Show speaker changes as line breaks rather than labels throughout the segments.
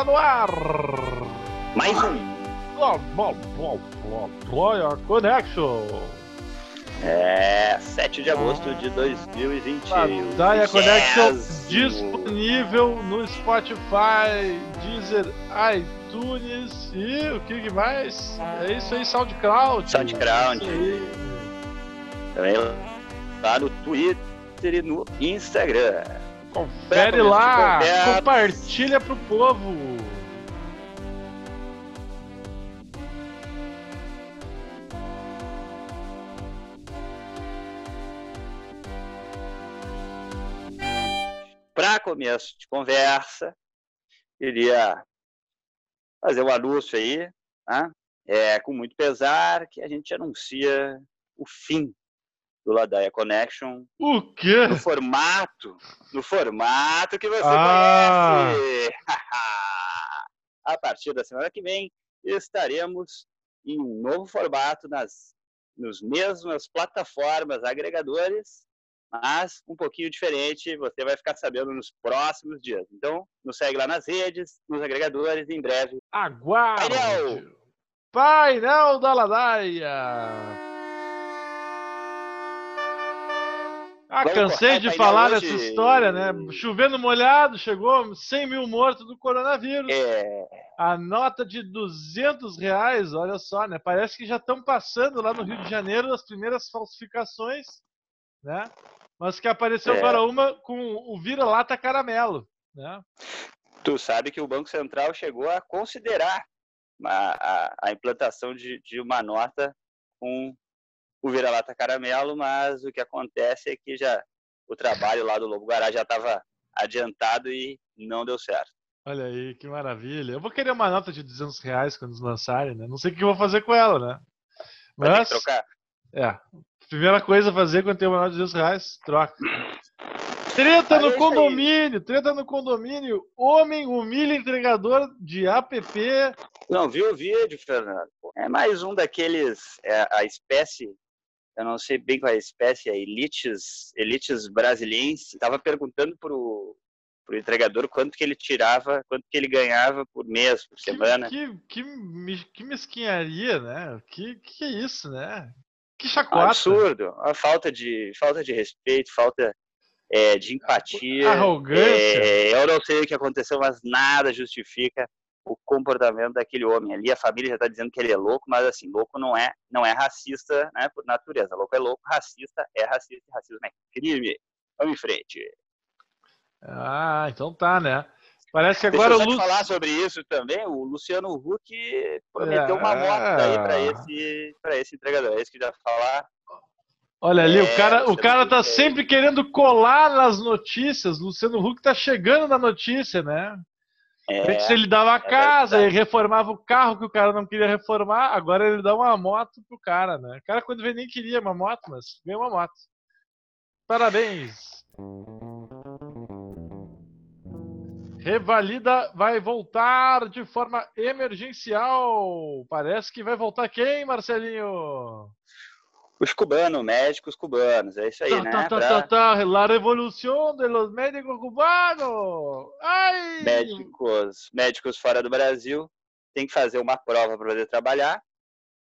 está no ar.
Mais um.
Ploia Connection.
É, 7 de agosto de 2021.
Daia Connection
Yes.
disponível no Spotify, Deezer, iTunes e o que mais? É isso aí, SoundCloud.
SoundCloud.
Aí.
Também lá no Twitter e no Instagram.
Confere lá,
conversa.
compartilha pro povo.
Para começo de conversa, queria fazer um anúncio aí, né? é, com muito pesar, que a gente anuncia o fim do Ladaia Connection
O quê?
no formato, no formato que você
Ah.
conhece. a partir da semana que vem estaremos em um novo formato nas nos mesmas plataformas agregadores, mas um pouquinho diferente. Você vai ficar sabendo nos próximos dias. Então, nos segue lá nas redes, nos agregadores, em breve.
Aguarde.
Painel.
Painel da Ladaia. Ah,
Vamos
cansei de falar
hoje.
dessa história, né? Chovendo molhado, chegou 100 mil mortos do coronavírus.
É,
A nota de 200 reais, olha só, né? Parece que já estão passando lá no Rio de Janeiro as primeiras falsificações, né? Mas que apareceu
É.
agora uma com o vira-lata caramelo, né?
tu sabe que o Banco Central chegou a considerar uma- a, a implantação de, de uma nota com o vira-lata caramelo, mas o que acontece é que já o trabalho lá do Lobo Guará já estava adiantado e não deu certo.
Olha aí, que maravilha. Eu vou querer uma nota de 200 reais quando eles lançarem, né? Não sei o que eu vou fazer com ela, né?
Vai ter
Mas,
que trocar.
é. Primeira coisa a fazer quando tem uma nota de 200 reais, troca. Treta
Mas é
no
aí.
condomínio, treta no condomínio. Homem humilha entregador de app.
Não, viu o vídeo, Fernando? É mais um daqueles, é, a espécie, eu não sei bem qual é a espécie, a elites, elites brasilienses, estava perguntando pro, pro entregador quanto que ele tirava, quanto que ele ganhava por mês, por
Que,
semana.
que, que, que mesquinharia, né? Que, que é isso, né? Que
Um
chacota.
absurdo, a falta de, falta de respeito, falta é, de empatia.
Arrogância.
É, eu não sei o que aconteceu, mas nada justifica o comportamento daquele homem ali. A família já está dizendo que ele é louco, mas assim, louco não é, não é racista, né, por natureza. Louco é louco, racista é racista, e racismo é crime. Vamos em frente.
Ah, então tá, né? Parece que
Deixa
agora
eu
o
só
Lúcio.
falar sobre isso também. O Luciano Huck prometeu uma
É.
moto aí para esse, para esse entregador. É isso que já falar.
Olha ali,
É,
o cara, o cara tá
aí.
sempre querendo colar nas notícias. Luciano Huck tá chegando na notícia, né?
É,
Antes ele dava a
é
casa, ele reformava o carro que o cara não queria reformar, agora ele dá uma moto pro cara, né? O cara quando veio nem queria uma moto, mas ganhou uma moto. Parabéns! Revalida vai voltar de forma emergencial. Parece que vai voltar quem, Marcelinho?
Os cubanos, médicos cubanos. É isso aí,
Tá,
né?
tá, tá,
Pra-
tá, tá. La revolución de los médicos cubanos. Ai!
médicos, médicos fora do Brasil tem que fazer uma prova para poder trabalhar.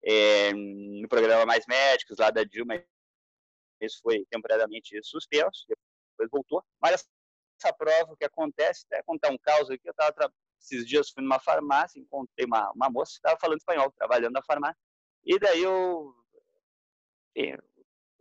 É, no programa Mais Médicos, lá da Dilma, isso foi temporariamente suspenso, depois voltou. Mas essa prova, o que acontece, até contar um caos aqui, eu estava esses dias fui numa farmácia, encontrei uma, uma moça que estava falando espanhol, trabalhando na farmácia, e daí eu, eu,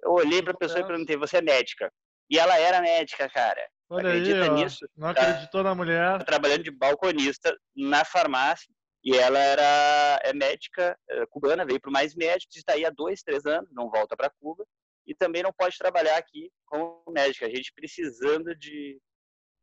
olhei para a pessoa e perguntei, você é médica? E ela era médica, cara.
Olha aí,
Acredita
ó.
nisso?
Não
Tá.
acreditou na mulher.
tá trabalhando de balconista na farmácia e ela era é médica é, cubana, veio para mais médicos, está aí há dois, três anos, não volta para Cuba e também não pode trabalhar aqui como médica. A gente precisando de,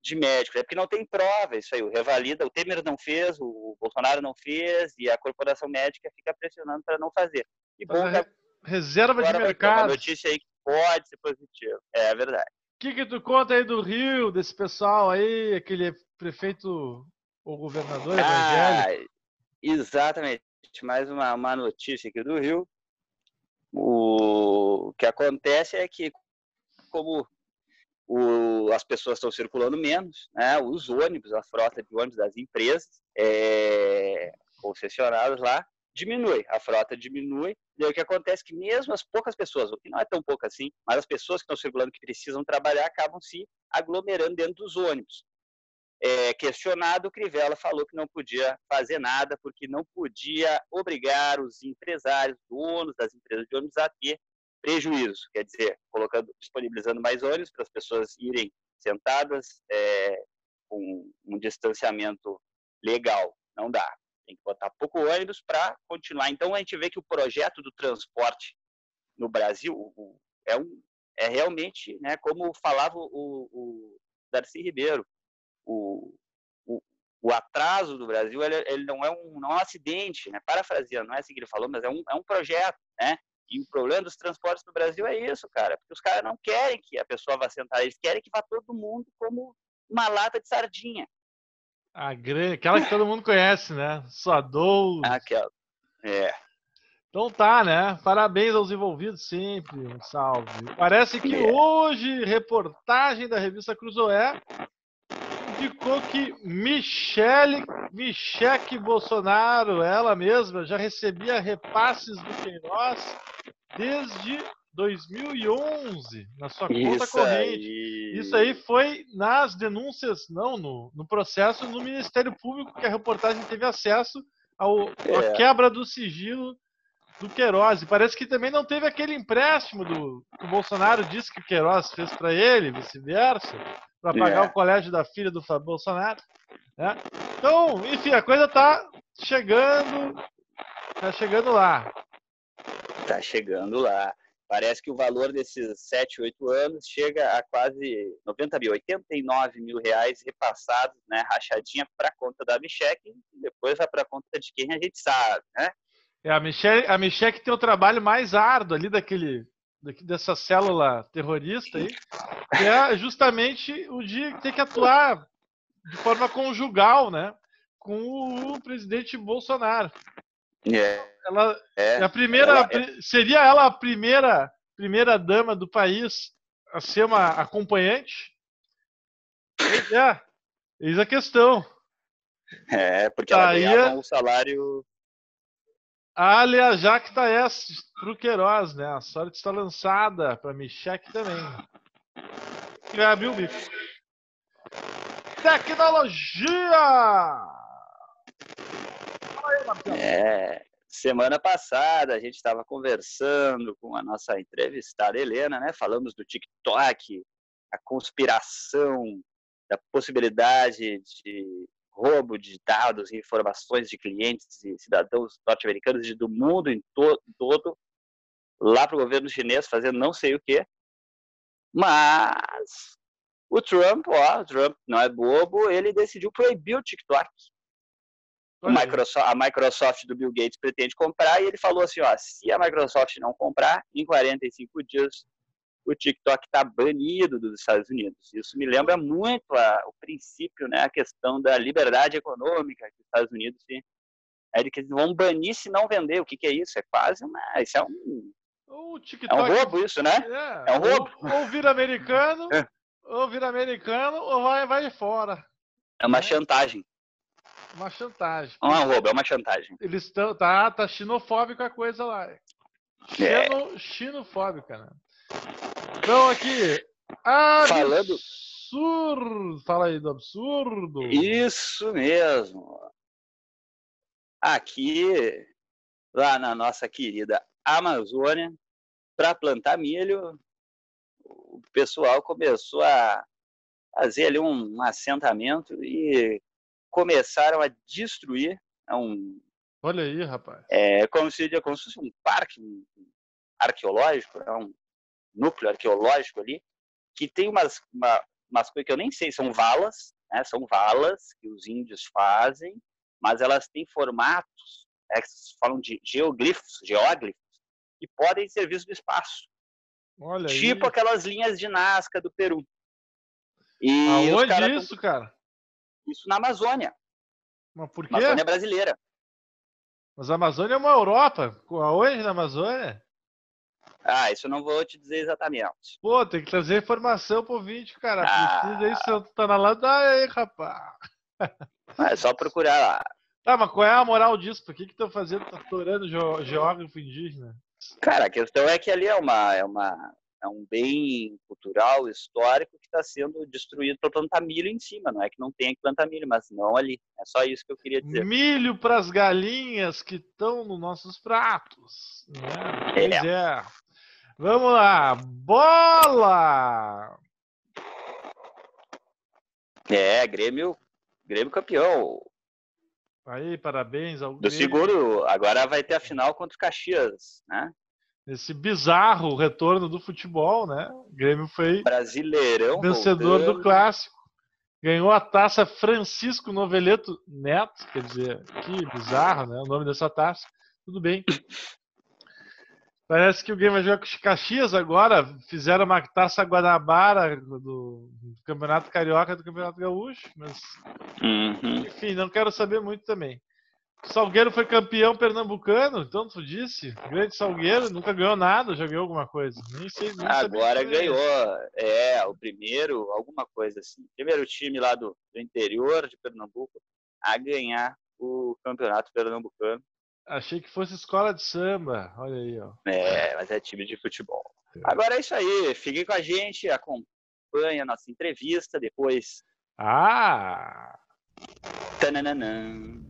de médicos, é porque não tem prova isso aí. O Revalida, o Temer não fez, o Bolsonaro não fez e a corporação médica fica pressionando para não fazer. E bom
re- Reserva de
agora uma
mercado. O
notícia aí que pode ser positiva. É verdade.
que, que tu conta aí do Rio, desse pessoal aí, aquele prefeito ou governador evangélico?
Ah, exatamente. Mais uma, uma notícia aqui do Rio. O que acontece é que, como o, as pessoas estão circulando menos, né? Os ônibus, a frota de ônibus das empresas é, concessionadas lá diminui, a frota diminui, e o que acontece é que mesmo as poucas pessoas, o que não é tão pouco assim, mas as pessoas que estão circulando que precisam trabalhar acabam se aglomerando dentro dos ônibus. É, questionado, o Crivella falou que não podia fazer nada porque não podia obrigar os empresários, donos das empresas de ônibus a ter prejuízo, quer dizer, colocando, disponibilizando mais ônibus para as pessoas irem sentadas é, com um distanciamento legal. Não dá. Tem que botar pouco ônibus para continuar. Então a gente vê que o projeto do transporte no Brasil é, um, é realmente, né, como falava o, o Darcy Ribeiro, o, o, o, atraso do Brasil ele, ele, não, é um, não é um acidente, né? parafraseando, não é assim que ele falou, mas é um, é um projeto. Né? E o problema dos transportes no Brasil é isso, cara, porque os caras não querem que a pessoa vá sentar, eles querem que vá todo mundo como uma lata de sardinha.
A grande, aquela que todo mundo conhece, né? Suadou.
Aquela. É.
Então tá, né? Parabéns aos envolvidos sempre. Um salve. Parece que é. hoje, reportagem da revista Cruzoé indicou que Michele, Michele Bolsonaro, ela mesma, já recebia repasses do Queiroz desde 2011 na sua conta Isso corrente. Aí. Isso aí foi nas denúncias, não, no, no processo no Ministério Público que a reportagem teve acesso ao, é. à quebra do sigilo do Queiroz. E parece que também não teve aquele empréstimo do que o Bolsonaro disse que o Queiroz fez para ele, vice-versa, para pagar é. o colégio da filha do Fábio Bolsonaro. Né? Então, enfim, a coisa tá chegando, tá chegando lá.
Tá chegando lá. Parece que o valor desses 7, 8 anos chega a quase 90 mil, 89 mil reais repassados, né, rachadinha para a conta da Micheque e depois vai para a conta de quem a gente sabe, né?
É, a Micheque, a Micheque tem o trabalho mais árduo ali daquele, dessa célula terrorista aí, que é justamente o de ter que atuar de forma conjugal, né, com o presidente Bolsonaro.
É.
Ela é, é a primeira. Ela é... Seria ela a primeira primeira dama do país a ser uma acompanhante? É, eis a questão.
É, porque ela Aí, ganhava um salário.
Alia Jacta S pro Queiroz, né? A sorte está lançada para Michek também. E abriu o bico. Tecnologia!
É, semana passada a gente estava conversando com a nossa entrevistada Helena, né? Falamos do TikTok, a conspiração, da possibilidade de roubo de dados e informações de clientes e cidadãos norte-americanos do mundo em to todo lá para o governo chinês fazendo não sei o que. Mas o Trump, ó, o Trump não é bobo, ele decidiu proibir o TikTok. Microsoft, a Microsoft do Bill Gates pretende comprar e ele falou assim, ó, se a Microsoft não comprar, em 45 dias o TikTok está banido dos Estados Unidos. Isso me lembra muito a, o princípio, né, a questão da liberdade econômica que os Estados Unidos se, é de que eles vão banir se não vender. O que, que é isso? É quase uma, isso é um o TikTok, é um roubo isso, né?
É, é um roubo. Ou, ou vira americano, é. ou vira americano, ou vai vai fora.
É uma né? chantagem.
Uma chantagem.
Não é um roubo, é uma chantagem.
Eles estão. Tá, tá xenofóbico a coisa lá. Xeno, é. Xenofóbica, né? Então aqui.
Falando.
Absurdo! Fala aí do absurdo.
Isso mesmo. Aqui, lá na nossa querida Amazônia, para plantar milho, o pessoal começou a fazer ali um assentamento e começaram a destruir é um
Olha aí, rapaz.
É como se, como se fosse um parque arqueológico, é um núcleo arqueológico ali, que tem umas, uma, umas coisas que eu nem sei, são valas, né? são valas que os índios fazem, mas elas têm formatos, né? falam de geoglifos, geóglifos, que podem ser vistos do espaço. Olha tipo aí. aquelas linhas de Nazca do Peru.
E Aonde isso, tão... cara?
Isso na Amazônia.
Mas por quê?
Amazônia brasileira.
Mas a Amazônia é uma Europa. Aonde na Amazônia?
Ah, isso eu não vou te dizer exatamente.
Pô, tem que trazer informação pro vídeo, cara.
Ah.
Precisa eu tá na ladaia aí, rapaz.
É só procurar lá.
Tá, mas qual é a moral disso? Por que que estão fazendo, tá geo- geógrafo indígena?
Cara, a questão é que ali é uma é uma é um bem cultural, histórico que está sendo destruído para plantar milho em cima. Não é que não tenha que plantar milho, mas não ali. É só isso que eu queria dizer.
Milho pras galinhas que estão nos nossos pratos. Né? Pois é. Vamos lá. Bola!
É, Grêmio, Grêmio campeão.
Aí, parabéns ao
Do
Grêmio.
segundo, agora vai ter a final contra o Caxias, né?
Esse bizarro retorno do futebol, né? O Grêmio foi
Brasileirão.
vencedor do
voltando.
clássico. Ganhou a taça Francisco Noveleto Neto, quer dizer, que bizarro, né? O nome dessa taça. Tudo bem. Parece que o Grêmio vai jogar com os Caxias agora. Fizeram uma taça Guanabara do, do Campeonato Carioca e do Campeonato Gaúcho, mas
Uhum.
enfim, não quero saber muito também. Salgueiro foi campeão pernambucano, então tu disse? Grande Salgueiro, nunca ganhou nada, já ganhou alguma coisa. Nem sei. nem
Agora ganhou. É, o primeiro, alguma coisa assim. Primeiro time lá do, do interior de Pernambuco a ganhar o campeonato pernambucano.
Achei que fosse escola de samba. Olha aí, ó.
É, mas é time de futebol. Agora é isso aí. Fiquem com a gente, acompanhe a nossa entrevista depois.
Ah!
Tananã.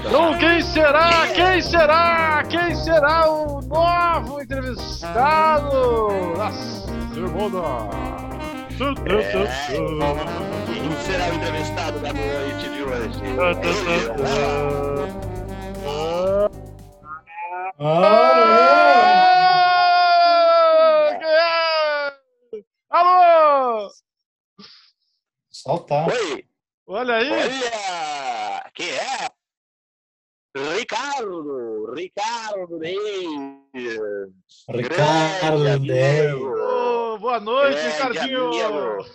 Então, quem será? Quem será? Quem será o novo entrevistado da semana?
Quem será o entrevistado da noite de hoje?
Ah, quem é? Alô!
Soltar.
Oi,
Olha aí!
olha! Ricardo! Ricardo Reis!
Ricardo
Ô, boa noite, Ricardinho!
amigo.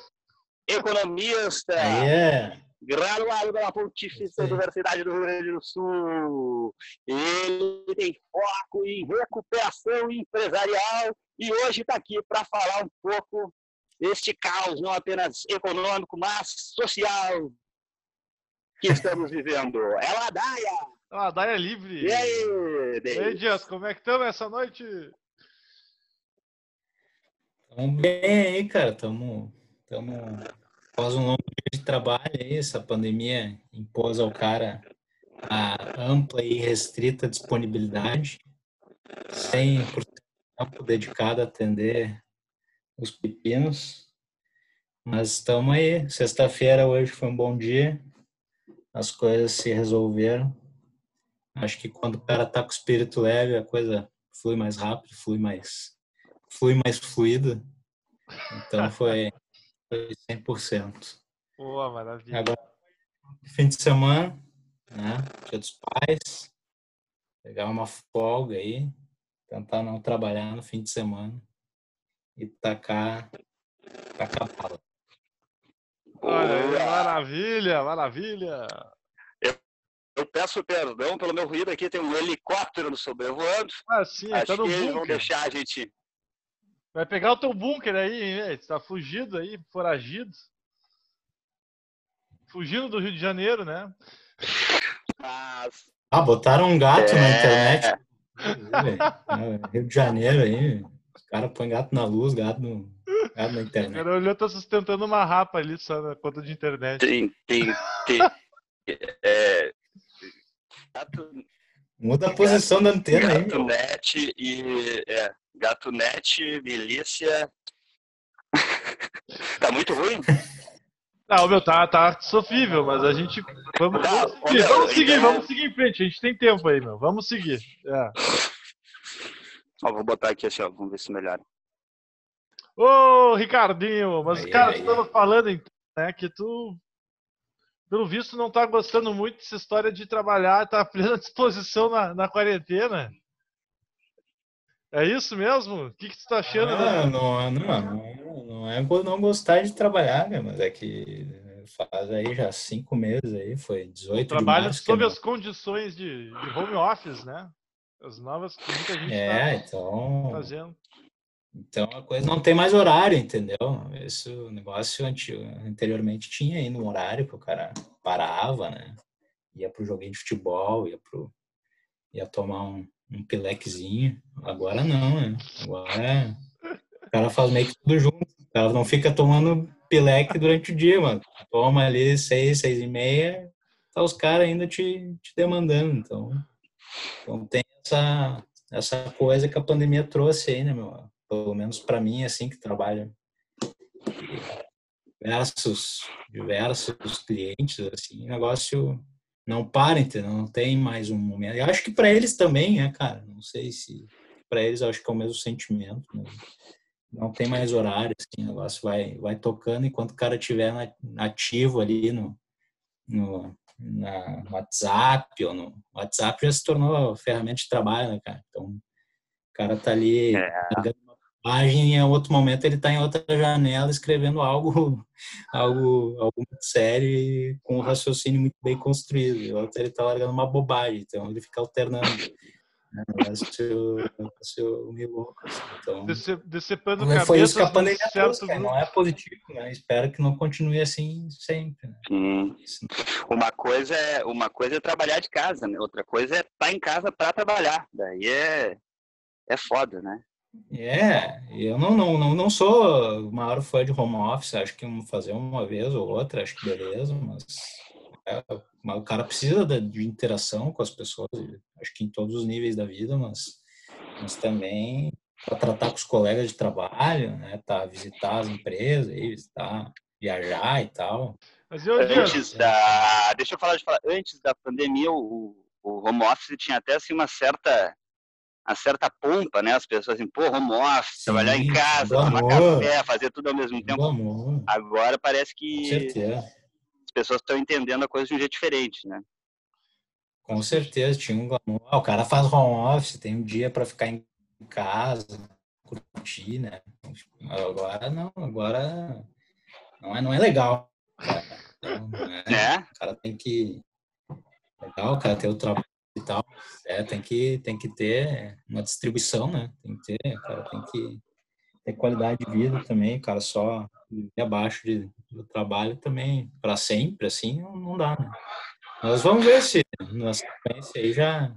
Economista!
Aí é.
graduado pela Pontifícia. Universidade do Rio Grande do Sul. Ele tem foco em recuperação empresarial e hoje está aqui para falar um pouco deste caos, não apenas econômico, mas social que estamos vivendo. É a Daia!
Ah, Daia livre!
E aí,
E aí? Dias, como é que estamos essa noite?
Tamo bem aí, cara. Tamo, tamo após um longo dia de trabalho aí, essa pandemia impôs ao cara a ampla e restrita disponibilidade, 100% de tempo dedicado a atender os pepinos. Mas estamos aí. Sexta-feira hoje foi um bom dia. As coisas se resolveram. Acho que quando o cara tá com o espírito leve, a coisa flui mais rápido, flui mais flui mais fluido. Então foi, foi 100%.
Boa, maravilha.
Agora, fim de semana, né? Dia dos pais, pegar uma folga aí, tentar não trabalhar no fim de semana e tacar, tacar bala.
Olha maravilha, maravilha.
Eu peço perdão pelo meu ruído aqui, tem um helicóptero no sobrevoando.
Ah, sim,
Acho
tá no
que eles vão
bunker.
deixar a gente
Vai pegar o teu bunker aí, hein, velho? Tu tá fugido aí, foragido. Fugindo do Rio de Janeiro, né?
Mas,
Ah, botaram um gato na
É.
internet. É, Rio de Janeiro aí, os caras põem gato na luz, gato, no, gato na
O
internet.
cara olhou, tá sustentando uma rapa ali só na conta de internet.
tem, tem, tem é, gato,
Muda a posição da antena aí,
gato
meu.
net e é, gato net, milícia. tá muito ruim?
Não, meu, tá, tá sofrível, mas a gente. Vamos,
Tá,
vamos seguir,
meu,
vamos seguir,
então-
vamos seguir em frente. A gente tem tempo aí, meu. Vamos seguir. É.
Ó, vou botar aqui assim, ó, vamos ver se melhora.
Ô, Ricardinho, mas,
Aí,
cara,
aí,
tu tava falando então, né, que tu pelo visto, não está gostando muito dessa história de trabalhar, está à plena disposição na, na quarentena. É isso mesmo? O que, que tu está achando?
Ah, não, não, não, não é não gostar de trabalhar, né? mas é que faz aí já cinco meses aí, foi 18
Trabalho
de
sob as condições de, de, home office, né? As novas que muita gente
é, tá então,
fazendo.
Então a coisa não tem mais horário, entendeu? Esse negócio anteriormente tinha aí no horário que o cara parava, né? Ia pro joguinho de futebol, ia pro ia tomar um, um pilequezinho. Agora não, né? Agora o cara faz meio que tudo junto. O cara não fica tomando pileque durante o dia, mano. Toma ali seis, seis e meia, tá os caras ainda te, te demandando. Então, então tem essa, essa coisa que a pandemia trouxe aí, né, meu? Pelo menos para mim, assim, que trabalha diversos, diversos clientes, assim, o negócio não para, entendeu? Não tem mais um momento. Eu acho que para eles também, né, cara? Não sei se para eles eu acho que é o mesmo sentimento. Né? Não tem mais horário, assim, o negócio vai, vai tocando enquanto o cara estiver ativo ali no, no, na WhatsApp ou no WhatsApp já se tornou ferramenta de trabalho, né, cara? Então o cara tá ali é página e em outro momento ele está em outra janela escrevendo algo, algo, algo sério com um raciocínio muito bem construído. E outro ele está largando uma bobagem, então ele fica alternando. Né? Negócio meio louco. Assim. Então,
Decepando
não foi isso que a pandemia trouxe, não é positivo, né? Espero que não continue assim sempre. Né?
Sim. Uma coisa é uma coisa é trabalhar de casa, né? outra coisa é estar tá em casa para trabalhar. Daí é é foda, né?
É, eu não, não, não, não sou o maior fã de home office, acho que fazer uma vez ou outra, acho que beleza, mas, é, o cara precisa de, de, interação com as pessoas, acho que em todos os níveis da vida, mas, mas também para tratar com os colegas de trabalho, né, tá, visitar as empresas, visitar, viajar e tal.
Mas eu, antes da, deixa eu falar de falar, antes da pandemia, o, o home office tinha até assim uma certa a certa pompa, né? As pessoas assim, pô, home office, Sim, trabalhar em casa, tomar amor. café, fazer tudo ao mesmo tempo. Agora parece que as pessoas estão entendendo a coisa de um jeito diferente, né?
Com certeza, tinha um glamour. Ah, o cara faz home office, tem um dia para ficar em casa, curtir, né? Agora não, agora não é, não é legal. Então, é, é. O cara tem que. Legal, o cara ter o trabalho e tal. É, tem que, tem que ter uma distribuição, né? Tem que ter, cara, tem que ter qualidade de vida também, cara, só viver abaixo de, do trabalho também para sempre, assim, não, não dá, né? Nós vamos ver se na sequência aí já,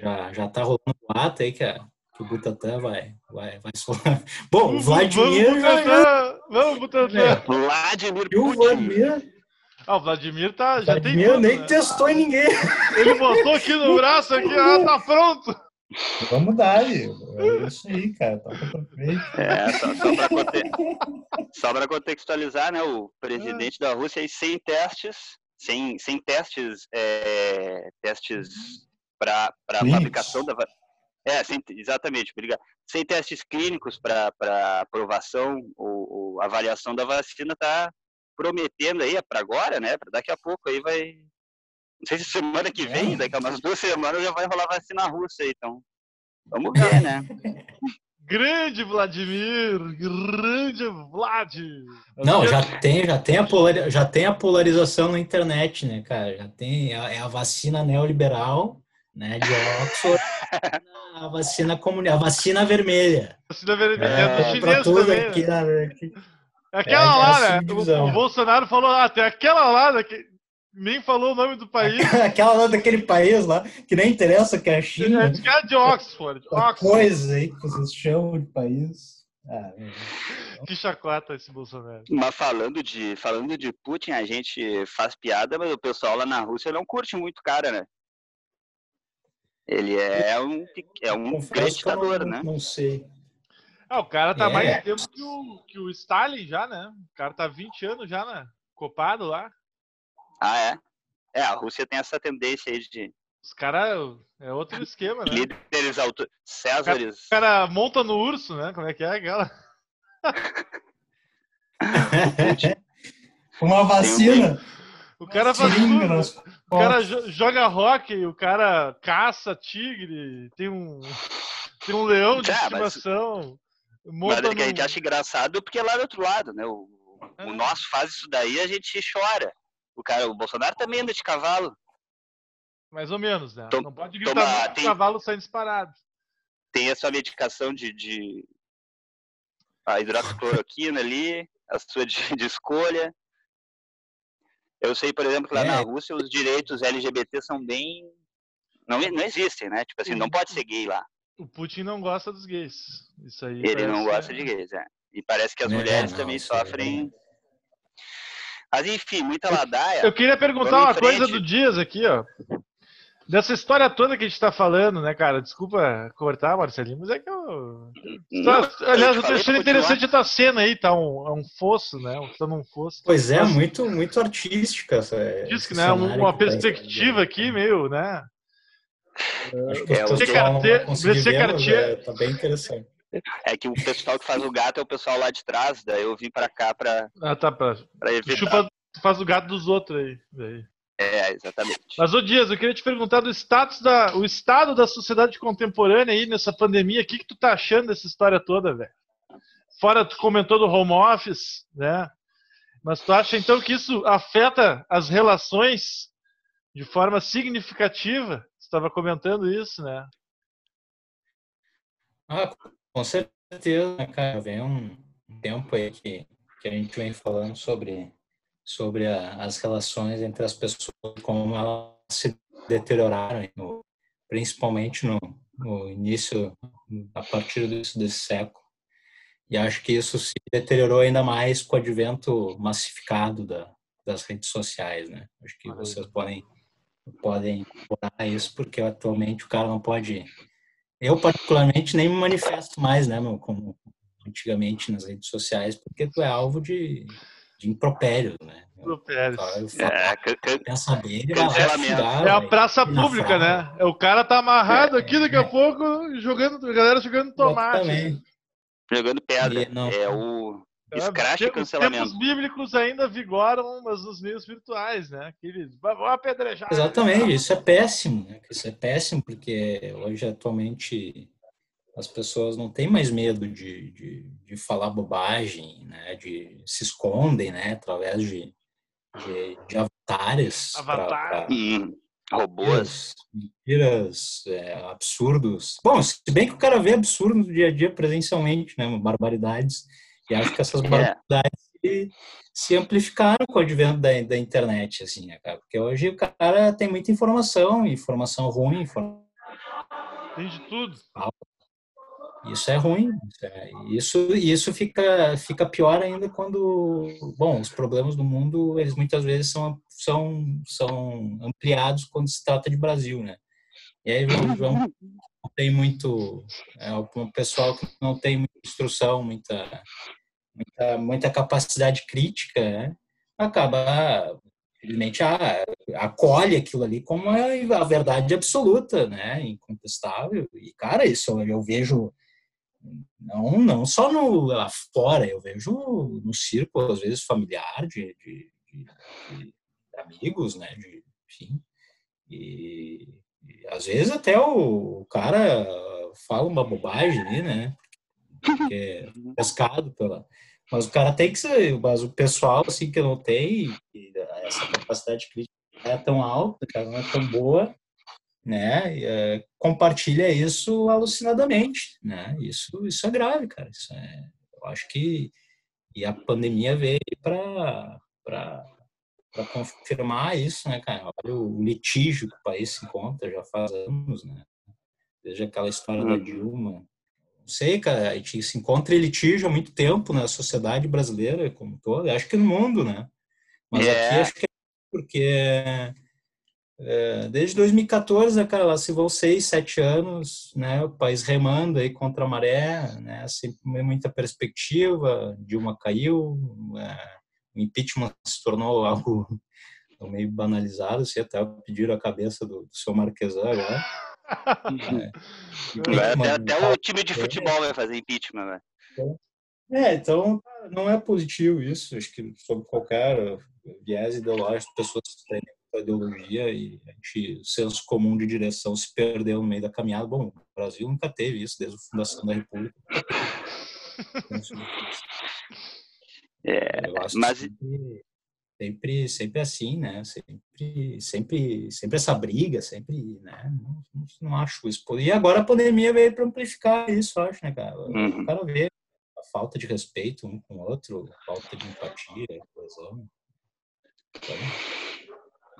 já, já tá rolando o ato aí que, a, que o Butantan vai, vai, vai soar. Bom, o Vladimir
vamos, vamos, Butantan.
Vladimir
Putin. O Vladimir
ah, o Vladimir tá, já
Vladimir tem. Vladimir nem né? testou em ninguém.
Ele botou aqui no braço, aqui, ah, tá pronto.
Vamos dar, é isso aí, cara. Tá
é, só, só para conte... contextualizar, né? O presidente da Rússia aí sem testes, sem, sem testes, é, testes para fabricação da é, sem, exatamente, obrigado. Sem testes clínicos para aprovação ou, ou, avaliação da vacina, tá prometendo aí, é para agora, né? Para daqui a pouco aí vai. Não sei se semana que vem, é. daqui a umas duas semanas já vai rolar vacina russa aí, então. Vamos ver, né?
Grande Vladimir, grande Vlad.
Não, já tem, já tem a polar, já tem a polarização na internet, né, cara? Já tem a, é a vacina neoliberal, né, de Oxford, a vacina comunista, a vacina vermelha.
Vacina vermelha, é, é do chinês também. Aqui,
né? aqui,
é aquela é, lá, né? O, o, Bolsonaro falou, ah, tem aquela lá, né, que nem falou o nome do país.
aquela lá daquele país lá, que nem interessa que é a China.
É de, é de Oxford. Oxford.
coisa aí que vocês chamam de país. Ah,
que chacota esse Bolsonaro.
Mas falando de, falando de Putin, a gente faz piada, mas o pessoal lá na Rússia não curte muito cara, né? Ele é um, é um grande ditador,
né? Não sei.
Ah, o cara tá é. mais tempo que o, que o Stalin já, né? O cara tá 20 anos já, né? Copado lá.
Ah, é? É, a Rússia tem essa tendência aí de.
Os caras. É outro esquema, né?
Líderes auto... Césares.
O cara, monta no urso, né? Como é que é aquela?
Uma vacina.
O cara faz tudo. O cara joga rock, o cara caça tigre, tem um, tem um leão de ah, estimação.
Mas, mas é que a gente acha engraçado porque é lá do outro lado, né? O, é. o nosso faz isso daí, a gente chora. O cara, o Bolsonaro também anda de cavalo.
Mais ou menos, né? Tom, Não pode gritar toma, tem, cavalo sai disparado.
Tem a sua medicação de, de a hidroxicloroquina ali, a sua de, de, escolha. Eu sei, por exemplo, que lá é. na Rússia os direitos LGBT são bem. Não, não existem, né? Tipo assim, não pode ser gay lá.
O Putin não gosta dos gays. Isso aí.
Ele não gosta de gays, é. E parece que as é, mulheres não, também é sofrem. Mas enfim, muita ladaia.
Eu queria perguntar uma coisa do Dias aqui, ó. Dessa história toda que a gente tá falando, né, cara? Desculpa cortar, Marcelinho, mas é que eu. Não, Aliás, eu tô achando interessante a tua cena aí, tá um, é um fosso, né? Tá num fosso.
Pois é, muito, muito artística essa.
Diz que, né? Uma perspectiva aqui, meio, né?
Acho que é, o é, tá bem interessante.
É que o pessoal que faz o gato é o pessoal lá de trás, daí eu vim pra cá pra.
Ah, tá, pra. pra evitar. Chupa, tu faz o gato dos outros aí. Daí.
É, exatamente.
Mas, ô Dias, eu queria te perguntar do status da, o estado da sociedade contemporânea aí nessa pandemia. O que, que tu tá achando dessa história toda, velho? Fora, tu comentou do home office, né? Mas tu acha então que isso afeta as relações de forma significativa? Estava comentando isso, né?
Ah, com certeza, né, cara. Vem um tempo aí que, que a gente vem falando sobre sobre a, as relações entre as pessoas, como elas se deterioraram, no, principalmente no, no, início, a partir desse, desse século. E acho que isso se deteriorou ainda mais com o advento massificado da, das redes sociais, né? Acho que vocês podem podem explorar isso porque atualmente o cara não pode eu particularmente nem me manifesto mais, né, meu, como antigamente nas redes sociais, porque tu é alvo de de impropério, né? É,
é a praça pública, né? É o cara tá amarrado é, aqui daqui a pouco jogando, a galera jogando tomate.
Jogando pedra. Não, é o escrache é, cancelamento. Os
bíblicos ainda vigoram, mas nos meios virtuais, né? Aqueles, vão apedrejar.
Exatamente, isso é péssimo, né? Isso é péssimo porque hoje atualmente as pessoas não têm mais medo de, de, de falar bobagem, né? De se escondem, né? Através de, de, de avatares.
Avatar. Pra,
hum, robôs.
Mentiras, é, absurdos. Bom, se bem que o cara vê absurdo no dia a dia presencialmente, né? Barbaridades. E acho que essas é. barbaridades se, se, amplificaram com o advento da, da internet, assim, né, cara? Porque hoje o cara tem muita informação, informação ruim, informação
tem de tudo.
Isso é ruim. É, isso, isso fica, fica pior ainda quando, bom, os problemas do mundo, eles muitas vezes são, são, são ampliados quando se trata de Brasil, né? E aí vão, vão não tem muito, é um pessoal que não tem muita instrução, muita, muita, muita capacidade crítica, né? acaba simplesmente acolhe aquilo ali como a verdade absoluta, né, incontestável. E cara, isso eu vejo não, não só no, lá fora, eu vejo no círculo, às vezes, familiar, de, de, de, de amigos, né? De, enfim. E, e, às vezes até o, o, cara fala uma bobagem ali, né? Porque é pescado pela. Mas o cara tem que ser. Mas o pessoal, assim, que não tem, essa capacidade crítica não é tão alta, não é tão boa, né, é, compartilha isso alucinadamente, né? Isso, isso é grave, cara. Isso é, eu acho que e a pandemia veio para para confirmar isso, né, cara? Olha o litígio que o país se encontra já faz anos, né? Desde aquela história da uhum. Dilma. Cara, a gente se encontra em litígio há muito tempo na sociedade brasileira como toda, acho que no mundo, né? Mas é. aqui acho que é porque é, desde 2014, né, cara, lá se vão seis, sete anos, né, o país remando aí contra a maré, né, sem muita perspectiva, Dilma caiu, é, o impeachment se tornou algo meio banalizado, se assim, até pediram a cabeça do, do seu Marquesan agora.
É, até, até, o time de futebol vai fazer impeachment, né?
É, então não é positivo isso. Acho que sobre qualquer viés ideológico, pessoas têm ideologia e a gente, o senso comum de direção se perdeu no meio da caminhada. Bom, o Brasil nunca teve isso desde a fundação da República.
É, mas
sempre, sempre assim, né? Sempre, sempre, sempre essa briga, sempre, né? Não, não, acho isso. E agora a pandemia veio para amplificar isso, acho, né, cara? Uhum. O cara vê a falta de respeito um com o outro, falta de empatia, coesão. Então,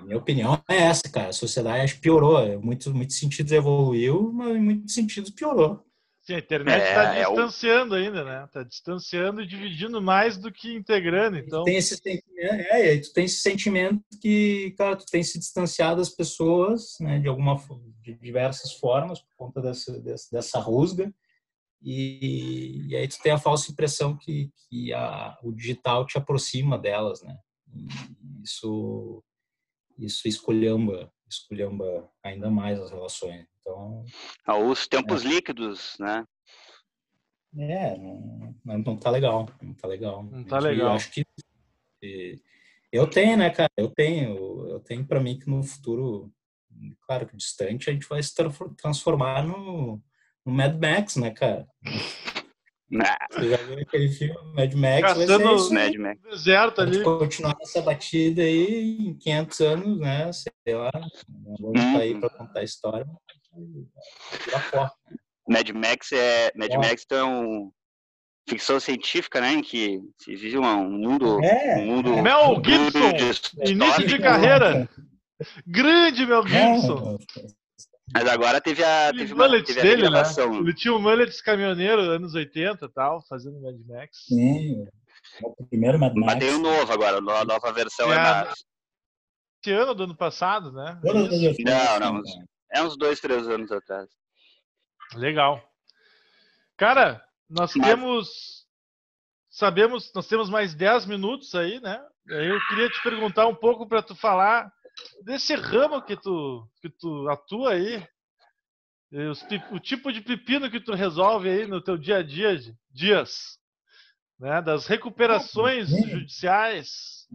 minha opinião é essa, cara. A sociedade acho piorou. Em muitos, muitos sentidos evoluiu, mas em muitos sentidos piorou.
Sim, a internet está é, distanciando é o... ainda, né? Está distanciando e dividindo mais do que integrando. Então...
Tem esse sentimento, é, e aí tu tem esse sentimento que, cara, tu tem se distanciado das pessoas, né, de alguma de diversas formas por conta dessa, dessa, dessa rusga. E, e, aí tu tem a falsa impressão que, que a, o digital te aproxima delas, né? Isso isso escolhamba, escolhamba ainda mais as relações. Então,
ah, os tempos é. líquidos, né?
É, não, não tá legal, não tá legal.
Não tá legal.
Eu acho que eu tenho, né, cara? Eu tenho, eu tenho para mim que no futuro, claro que distante, a gente vai se transformar no, no Mad Max, né, cara? Você já viu aquele filme Mad Max?
Caçando isso, Mad Max. deserto ali.
continuar essa batida aí em 500 anos, né? Sei lá. Vamos estar aí para contar a história.
Mad Max é Mad é. Max então ficção científica, né, em que se vive um mundo, é. um mundo
Mel Gibson, de início de carreira, grande Mel Gibson.
Mas agora teve a, teve
uma, teve a dele, né? Ele tinha o mullet caminhoneiro, anos 80 e tal, fazendo Mad Max.
Sim, o primeiro Mad Max.
Mas tem o um novo agora, a nova versão é, é mais...
Esse ano do ano passado, né?
Não, não, é uns dois, três anos atrás.
Legal. Cara, nós Mas... temos... Sabemos, nós temos mais 10 minutos aí, né? Eu queria te perguntar um pouco para tu falar desse ramo que tu, que tu atua aí, os, o tipo de pepino que tu resolve aí no teu dia a dia, dias, né? Das recuperações é, judiciais.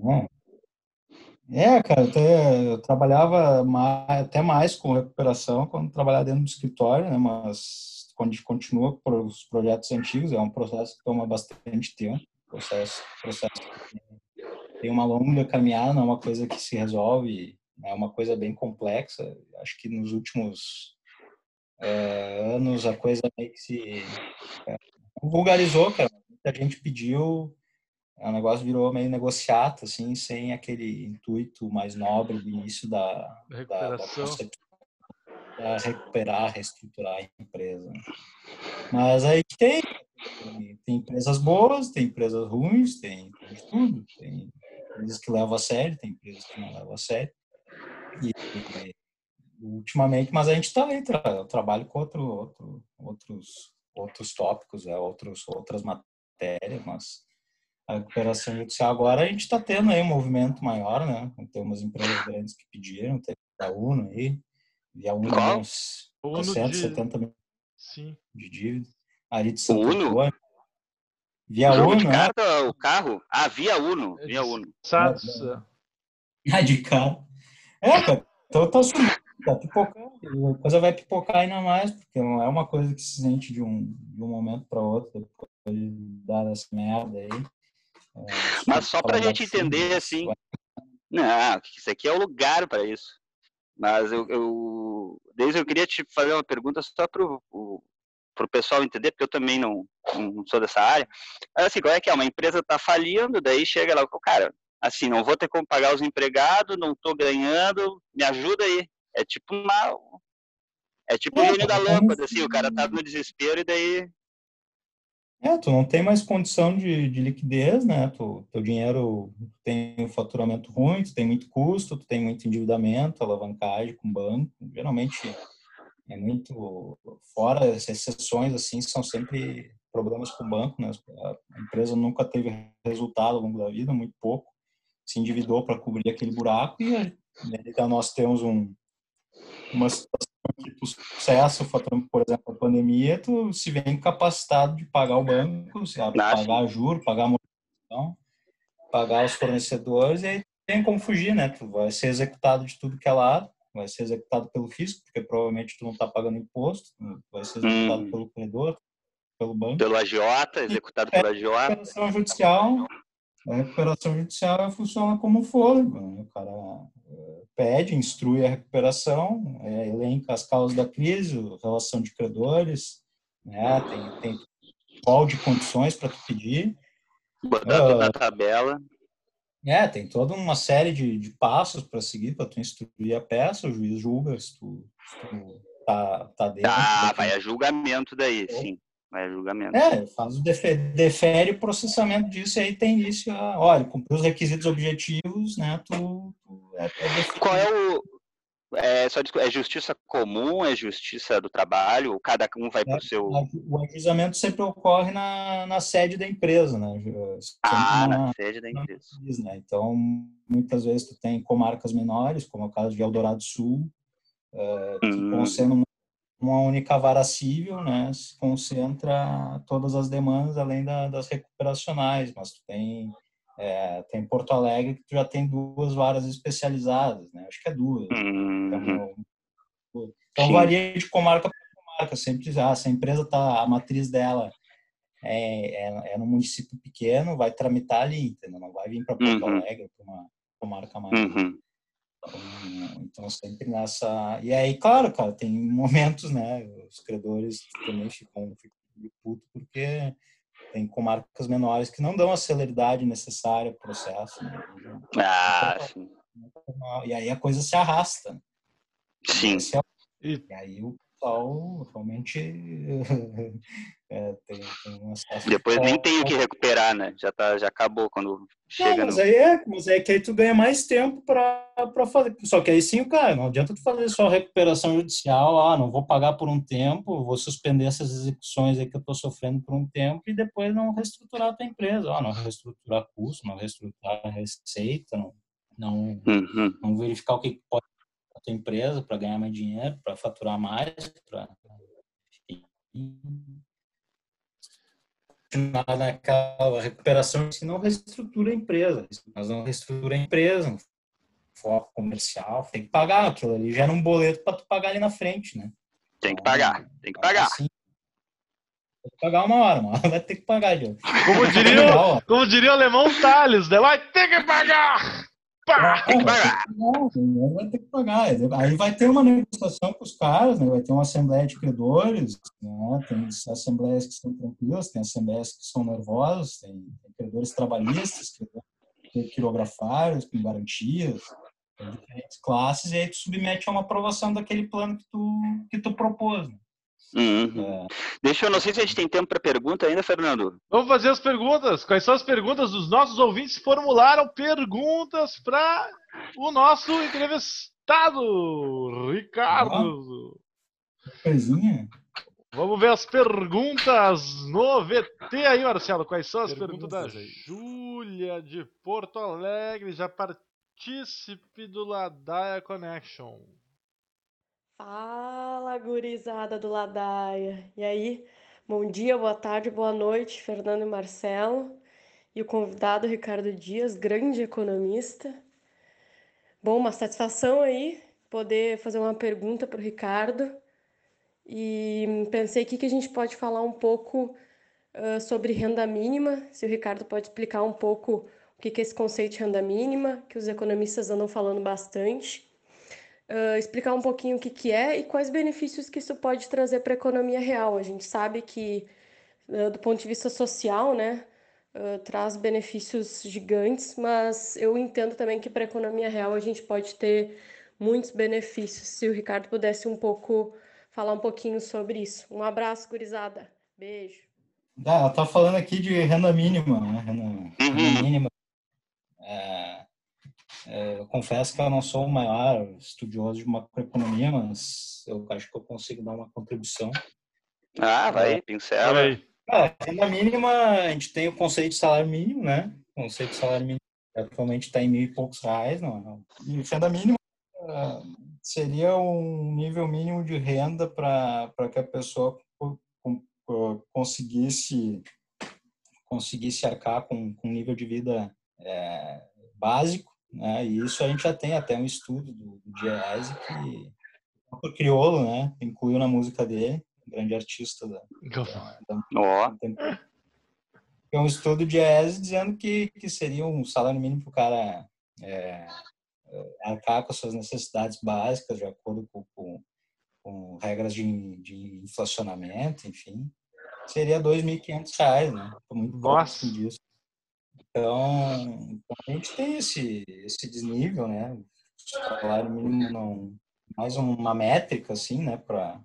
É. cara, até, eu trabalhava mais, até mais com recuperação quando trabalhava dentro do escritório, né? Mas quando a gente continua para os projetos antigos, é um processo que toma bastante tempo, processo, processo tem uma longa caminhada, não é uma coisa que se resolve, é uma coisa bem complexa. Acho que nos últimos é, anos a coisa meio que se é, vulgarizou, cara. A gente pediu, o negócio virou meio negociata, assim, sem aquele intuito mais nobre do início da, da, da, da recuperar, reestruturar a empresa. Mas aí tem, tem empresas boas, tem empresas ruins, tem, tem tudo. Tem empresas que levam a sério, tem empresas que não levam a sério. E, e ultimamente, mas a gente está aí, tra eu trabalho com outro, outro, outros, outros tópicos, é, outros, outras matérias, mas a recuperação judicial agora a gente está tendo aí um movimento maior, né? Tem umas empresas grandes que pediram, tem a UNO aí, e a UNO ah, uns 170 mil
Sim.
de dívida. Ali de São
Uno?
Via o Uno, de
né? o carro? Ah, via Uno. Via Uno.
Satsa.
Ah, de carro. É, cara. Então tá subindo, tá pipocando. A coisa vai pipocar ainda mais, porque não é uma coisa que se sente de um, de um momento para outro, depois de dar essa merda aí.
Mas só para a gente entender, assim. Não, isso aqui é o lugar para isso. Mas eu, eu, desde eu queria te fazer uma pergunta só para o para o pessoal entender, porque eu também não, não sou dessa área. Assim, qual é que é? Uma empresa está falindo, daí chega lá, o cara, assim, não vou ter como pagar os empregados, não estou ganhando, me ajuda aí. É tipo uma. É tipo o é, gênio da lâmpada, assim, o cara tá no desespero e daí.
É, tu não tem mais condição de, de liquidez, né? Tu, teu dinheiro tem um faturamento ruim, tu tem muito custo, tu tem muito endividamento, alavancagem com banco. Geralmente é muito fora as exceções assim são sempre problemas com o banco né a empresa nunca teve resultado ao longo da vida muito pouco se endividou para cobrir aquele buraco e então nós temos um uma situação que tu sucesso, por exemplo, a pandemia, tu se vê incapacitado de pagar o banco, sabe? pagar juros, pagar a manutenção, pagar os fornecedores, e aí tem como fugir, né? Tu vai ser executado de tudo que é lado, vai ser executado pelo fisco, porque provavelmente tu não está pagando imposto, vai ser executado hum. pelo credor, pelo banco.
Pelo agiota, executado pelo agiota. A
recuperação judicial, a recuperação judicial funciona como fôlego. Né? O cara eh, pede, instrui a recuperação, é, elenca as causas da crise, relação de credores, né? tem, tem qual de condições para tu pedir.
Botar uh, na tabela.
É, tem toda uma série de, de passos para seguir para tu instruir a peça, o juiz julga se tu, se tu tá, tá dentro.
Ah, vai a julgamento daí, é. sim. Vai a julgamento.
É, faz o defere, defere o processamento disso e aí tem isso. Olha, cumprir os requisitos objetivos, né? Tu, tu
é, é Qual é o, é, só, é justiça comum, é justiça do trabalho, cada um vai para o seu.
O ajuizamento sempre ocorre na, na sede da empresa, né?
ah, na, na, sede da empresa.
Né? Então, muitas vezes tu tem comarcas menores, como é o caso de Eldorado Sul, uh, que hum. sendo uma única vara civil, né? Se concentra todas as demandas além da, das recuperacionais, mas tu tem é, tem Porto Alegre que já tem duas varas especializadas, né? Acho que é duas.
Uhum.
Então, então varia de comarca para comarca. Sempre, ah, se a empresa tá, a matriz dela é, é, é no município pequeno, vai tramitar ali, entendeu? Não vai vir para Porto uhum. Alegre, para uma comarca maior.
Uhum.
Então, então, sempre nessa. E aí, claro, cara, tem momentos, né? Os credores também ficam, ficam putos porque tem comarcas menores que não dão a celeridade necessária para o processo. Né?
Ah, sim.
E aí a coisa se arrasta.
Sim.
E aí o pessoal realmente
é, tem, tem um Depois nem tem o que recuperar, né? Já, tá, já acabou quando chega. Não,
mas, no... aí é, mas é que aí tu ganha mais tempo para fazer. Só que aí sim, cara, não adianta tu fazer só recuperação judicial, ah, não vou pagar por um tempo, vou suspender essas execuções aí que eu estou sofrendo por um tempo e depois não reestruturar a tua empresa, ah, não reestruturar custo, não reestruturar receita, não, não,
uhum.
não verificar o que pode tua empresa para ganhar mais dinheiro, para faturar mais, para naquela recuperação se não reestrutura a empresa. Nós não reestrutura a empresa, foco comercial, tem que pagar aquilo ali, gera um boleto para tu pagar ali na frente, né?
Tem que pagar, tem que pagar. Assim,
tem que pagar uma hora, uma hora vai ter que pagar, Diogo.
Como diria, como diria o alemão Thales, né? vai ter que pagar! Pá, tem que pagar.
Vai ter que pagar. Aí vai ter uma negociação com os caras, né? vai ter uma assembleia de credores, né? tem assembleias que são tranquilas, tem assembleias que são nervosas, tem, credores trabalhistas, tem quirografários com garantias, tem diferentes classes, e aí tu submete a uma aprovação daquele plano que tu, que tu propôs. Né?
Uhum. É. Deixa eu, não sei se a gente tem tempo para pergunta ainda, Fernando.
Vamos fazer as perguntas. Quais são as perguntas dos nossos ouvintes? Formularam perguntas para o nosso entrevistado, Ricardo.
Coisinha.
Vamos ver as perguntas no VT aí, Marcelo. Quais são as perguntas, perguntas da Júlia de Porto Alegre? Já participe do Ladaia Connection.
Fala, gurizada do Ladaia. E aí, bom dia, boa tarde, boa noite, Fernando e Marcelo. E o convidado Ricardo Dias, grande economista. Bom, uma satisfação aí poder fazer uma pergunta para o Ricardo. E pensei aqui que a gente pode falar um pouco uh, sobre renda mínima, se o Ricardo pode explicar um pouco o que é esse conceito de renda mínima, que os economistas andam falando bastante uh, explicar um pouquinho o que, que é e quais benefícios que isso pode trazer para a economia real. A gente sabe que, uh, do ponto de vista social, né, uh, traz benefícios gigantes, mas eu entendo também que para a economia real a gente pode ter muitos benefícios. Se o Ricardo pudesse um pouco falar um pouquinho sobre isso. Um abraço, gurizada. Beijo.
Ah, ela está falando aqui de renda mínima, né? Renda, renda uhum. mínima. É, é, eu confesso que eu não sou o maior estudioso de macroeconomia, mas eu acho que eu consigo dar uma contribuição.
Ah, vai, é, pincela. Aí.
Ah, renda mínima, a gente tem o conceito de salário mínimo, né? O conceito de salário mínimo atualmente está em mil e poucos reais, não, não. E renda mínima, seria um nível mínimo de renda para que a pessoa conseguisse conseguisse arcar com, com um nível de vida é, básico, né? E isso a gente já tem até um estudo do, do Diese que o Criolo, né, incluiu na música dele, um grande artista da,
da, da
é um estudo de ES dizendo que, que seria um salário mínimo para o cara é, arcar com as suas necessidades básicas, de acordo com, com, com regras de, de inflacionamento, enfim, seria R$ 2.500, né? Muito
Nossa!
Disso. Então, então, a gente tem esse, esse desnível, né? O salário mínimo não mais uma métrica, assim, né? Pra,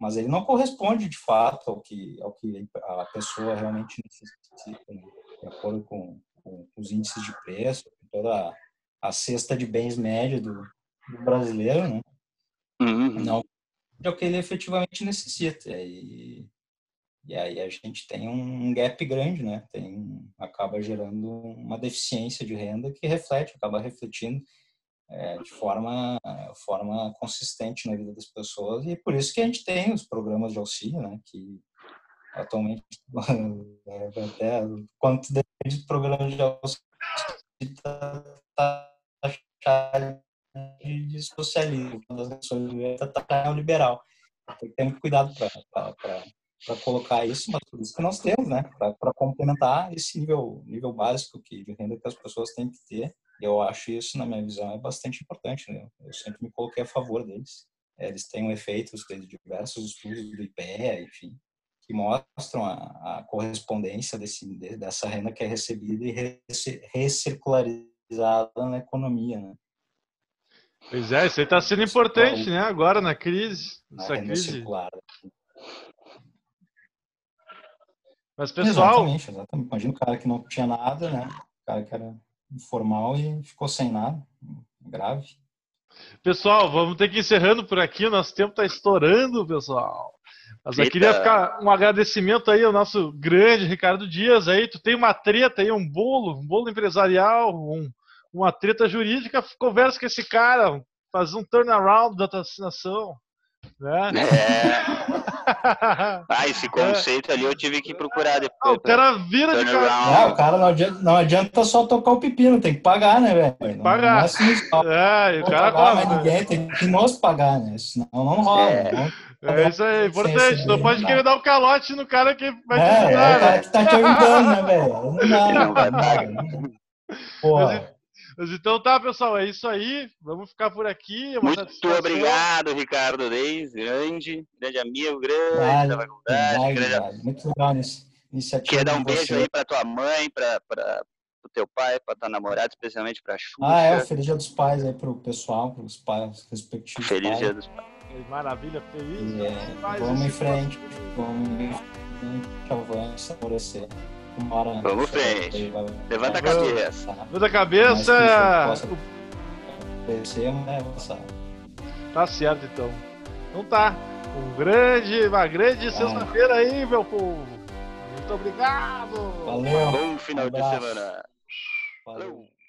mas ele não corresponde de fato ao que, ao que a pessoa realmente necessita, né? de acordo com, com, os índices de preço, toda a cesta de bens média do, do brasileiro, né?
Uhum.
Não é o que ele efetivamente necessita. E, e aí a gente tem um gap grande, né? Tem, acaba gerando uma deficiência de renda que reflete, acaba refletindo é, de forma, forma consistente na vida das pessoas. E por isso que a gente tem os programas de auxílio, né? Que atualmente, é, até quanto depende dos programas de auxílio, está de, de socialismo, das nações está liberal. Tem que ter muito cuidado para colocar isso, mas por isso que nós temos, né? Para complementar esse nível, nível básico que, de renda que as pessoas têm que ter. Eu acho isso, na minha visão, é bastante importante. Né? Eu sempre me coloquei a favor deles. É, eles têm um efeito de diversos estudos do IPEA, enfim, que mostram a, a correspondência desse, dessa renda que é recebida e recircularizada na economia, né?
Pois é, isso aí está sendo importante, né? Agora na crise,
nessa crise. Circular.
Mas pessoal,
exatamente, exatamente. Imagina o cara que não tinha nada, né? O cara que era informal e ficou sem nada, grave.
Pessoal, vamos ter que ir encerrando por aqui. O nosso tempo está estourando, pessoal. Mas eu queria ficar um agradecimento aí ao nosso grande Ricardo Dias aí. Tu tem uma treta aí, um bolo, um bolo empresarial, um, uma treta jurídica. Conversa com esse cara, faz um turnaround da tua assinação. Né?
É. ah, esse conceito é. ali eu tive que procurar depois. Ah,
o cara vira de cara.
É, o cara não adianta, não adianta só tocar o pepino, tem que pagar, né, velho?
Pagar. Não é, assim,
é,
o cara
pagar ninguém, tem que nos pagar, né? Senão não rola. É.
Né? É isso aí, importante. Não pode querer dar um calote no cara que vai
é,
te ajudar.
É, o cara que tá te ajudando, né, velho? Não dá, não, não, não, não.
Porra. Mas então tá, pessoal, é isso aí. Vamos ficar por aqui. É
Muito obrigado, Ricardo Reis, grande, grande amigo, grande vale, da faculdade.
Vale, grande... Vale. Muito legal nesse iniciativa.
Queria dar um beijo aí para tua mãe, para o teu pai, para tua namorada, especialmente para a Xuxa.
Ah, é, o Feliz Dia dos Pais aí pro pessoal, pros pais respectivos.
Feliz
pais.
Dia dos Pais.
Maravilha, feliz.
É, vamos em frente, vamos em frente, avança, favorecer.
Vamos frente. Levanta a cabeça.
Levanta a cabeça.
né?
Tá certo então. Então tá. Um grande, uma grande ah. sexta-feira aí, meu povo. Muito obrigado.
Valeu.
Bom final um de semana.
Valeu.